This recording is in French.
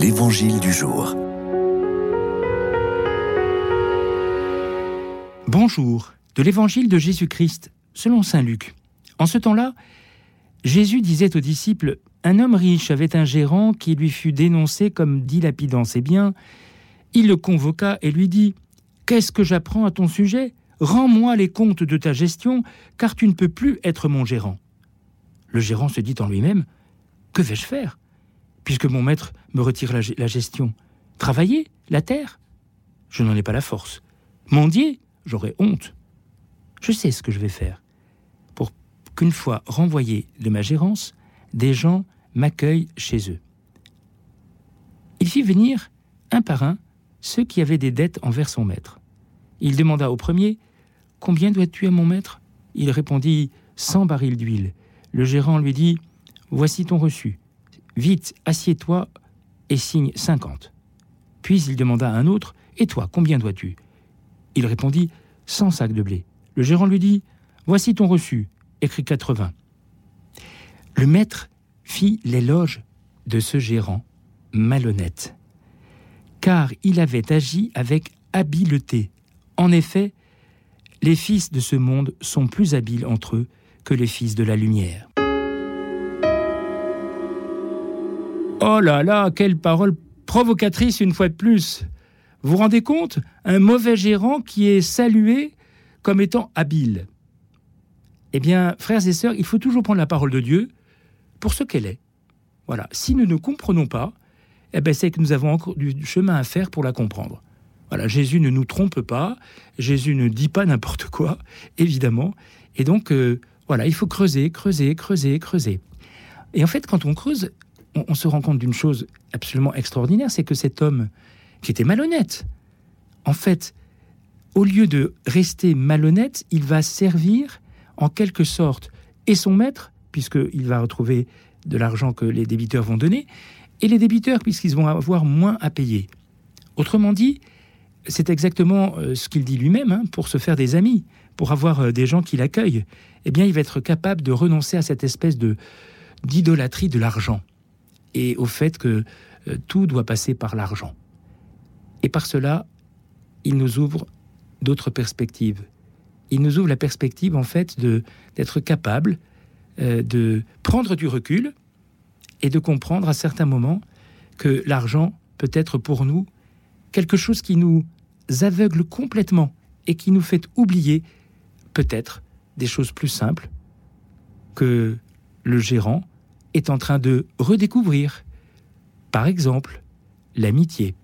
L'Évangile du jour. Bonjour, de l'Évangile de Jésus-Christ, selon Saint Luc. En ce temps-là, Jésus disait aux disciples, Un homme riche avait un gérant qui lui fut dénoncé comme dilapidant ses biens. Il le convoqua et lui dit, Qu'est-ce que j'apprends à ton sujet? Rends-moi les comptes de ta gestion, car tu ne peux plus être mon gérant. Le gérant se dit en lui-même, Que vais-je faire? Puisque mon maître me retire la, gestion Travailler La terre Je n'en ai pas la force. Mendier J'aurais honte. Je sais ce que je vais faire. Pour qu'une fois renvoyé de ma gérance, des gens m'accueillent chez eux. Il fit venir, un par un, ceux qui avaient des dettes envers son maître. Il demanda au premier Combien dois-tu à mon maître? Il répondit Cent barils d'huile. Le gérant lui dit Voici ton reçu. Vite, assieds-toi et signe cinquante. Puis il demanda à un autre Et toi, combien dois-tu? Il répondit Cent sacs de blé. Le gérant lui dit Voici ton reçu, écrit quatre-vingts. Le maître fit l'éloge de ce gérant malhonnête, car il avait agi avec habileté. En effet, les fils de ce monde sont plus habiles entre eux que les fils de la lumière. Oh là là, quelle parole provocatrice une fois de plus. Vous vous rendez compte Un mauvais gérant qui est salué comme étant habile. Eh bien, frères et sœurs, il faut toujours prendre la parole de Dieu pour ce qu'elle est. Voilà. Si nous ne comprenons pas, eh ben, c'est que nous avons encore du chemin à faire pour la comprendre. Voilà, Jésus ne nous trompe pas, Jésus ne dit pas n'importe quoi, évidemment. Et donc, euh, voilà, il faut creuser, creuser, creuser, creuser. Et en fait, quand on creuse, on, se rend compte d'une chose absolument extraordinaire, c'est que cet homme, qui était malhonnête, en fait, au lieu de rester malhonnête, il va servir en quelque sorte et son maître, puisqu'il va retrouver de l'argent que les débiteurs vont donner, et les débiteurs, puisqu'ils vont avoir moins à payer. Autrement dit, c'est exactement euh, ce qu'il dit lui-même, hein, pour se faire des amis, pour avoir euh, des gens qui l'accueillent, eh bien, il va être capable de renoncer à cette espèce d'idolâtrie de l'argent et au fait que euh, tout doit passer par l'argent. Et par cela, il nous ouvre d'autres perspectives. Il nous ouvre la perspective, en fait, d'être capable euh, de prendre du recul et de comprendre à certains moments que l'argent peut être pour nous quelque chose qui nous aveugle complètement et qui nous fait oublier peut-être des choses plus simples que le gérant est en train de redécouvrir, par exemple, l'amitié.